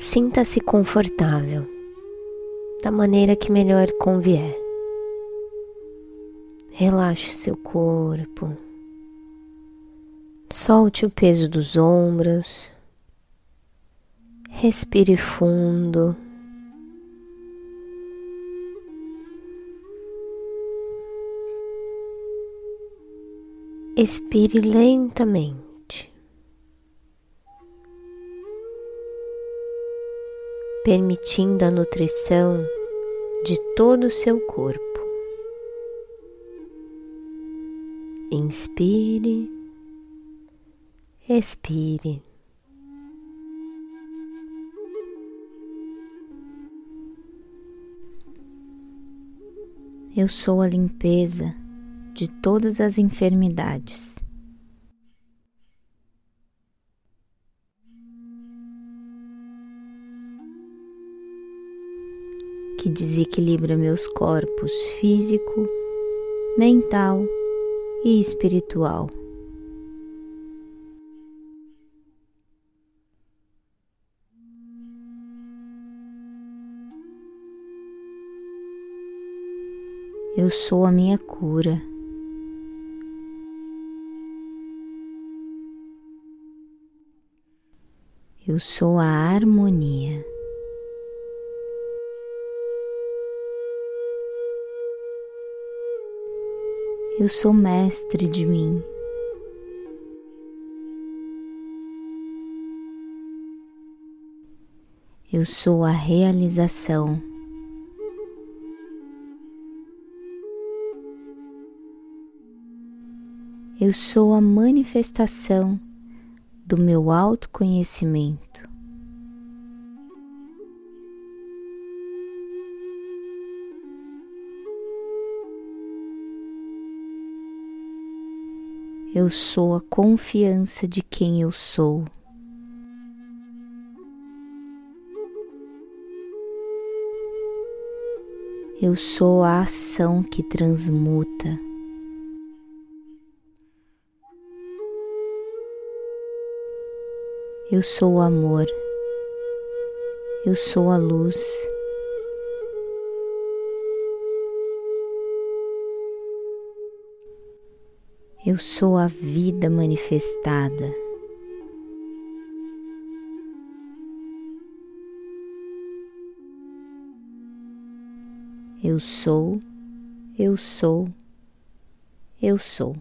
Sinta-se confortável, da maneira que melhor convier. Relaxe seu corpo, solte o peso dos ombros, respire fundo. Expire lentamente. Permitindo a nutrição de todo o seu corpo. Inspire, expire. Eu sou a limpeza de todas as enfermidades. Que desequilibra meus corpos físico, mental e espiritual. Eu sou a minha cura. Eu sou a harmonia. Eu sou mestre de mim. Eu sou a realização. Eu sou a manifestação do meu autoconhecimento. Eu sou a confiança de quem eu sou. Eu sou a ação que transmuta. Eu sou o amor. Eu sou a luz. Eu sou a vida manifestada. Eu sou, eu sou, eu sou.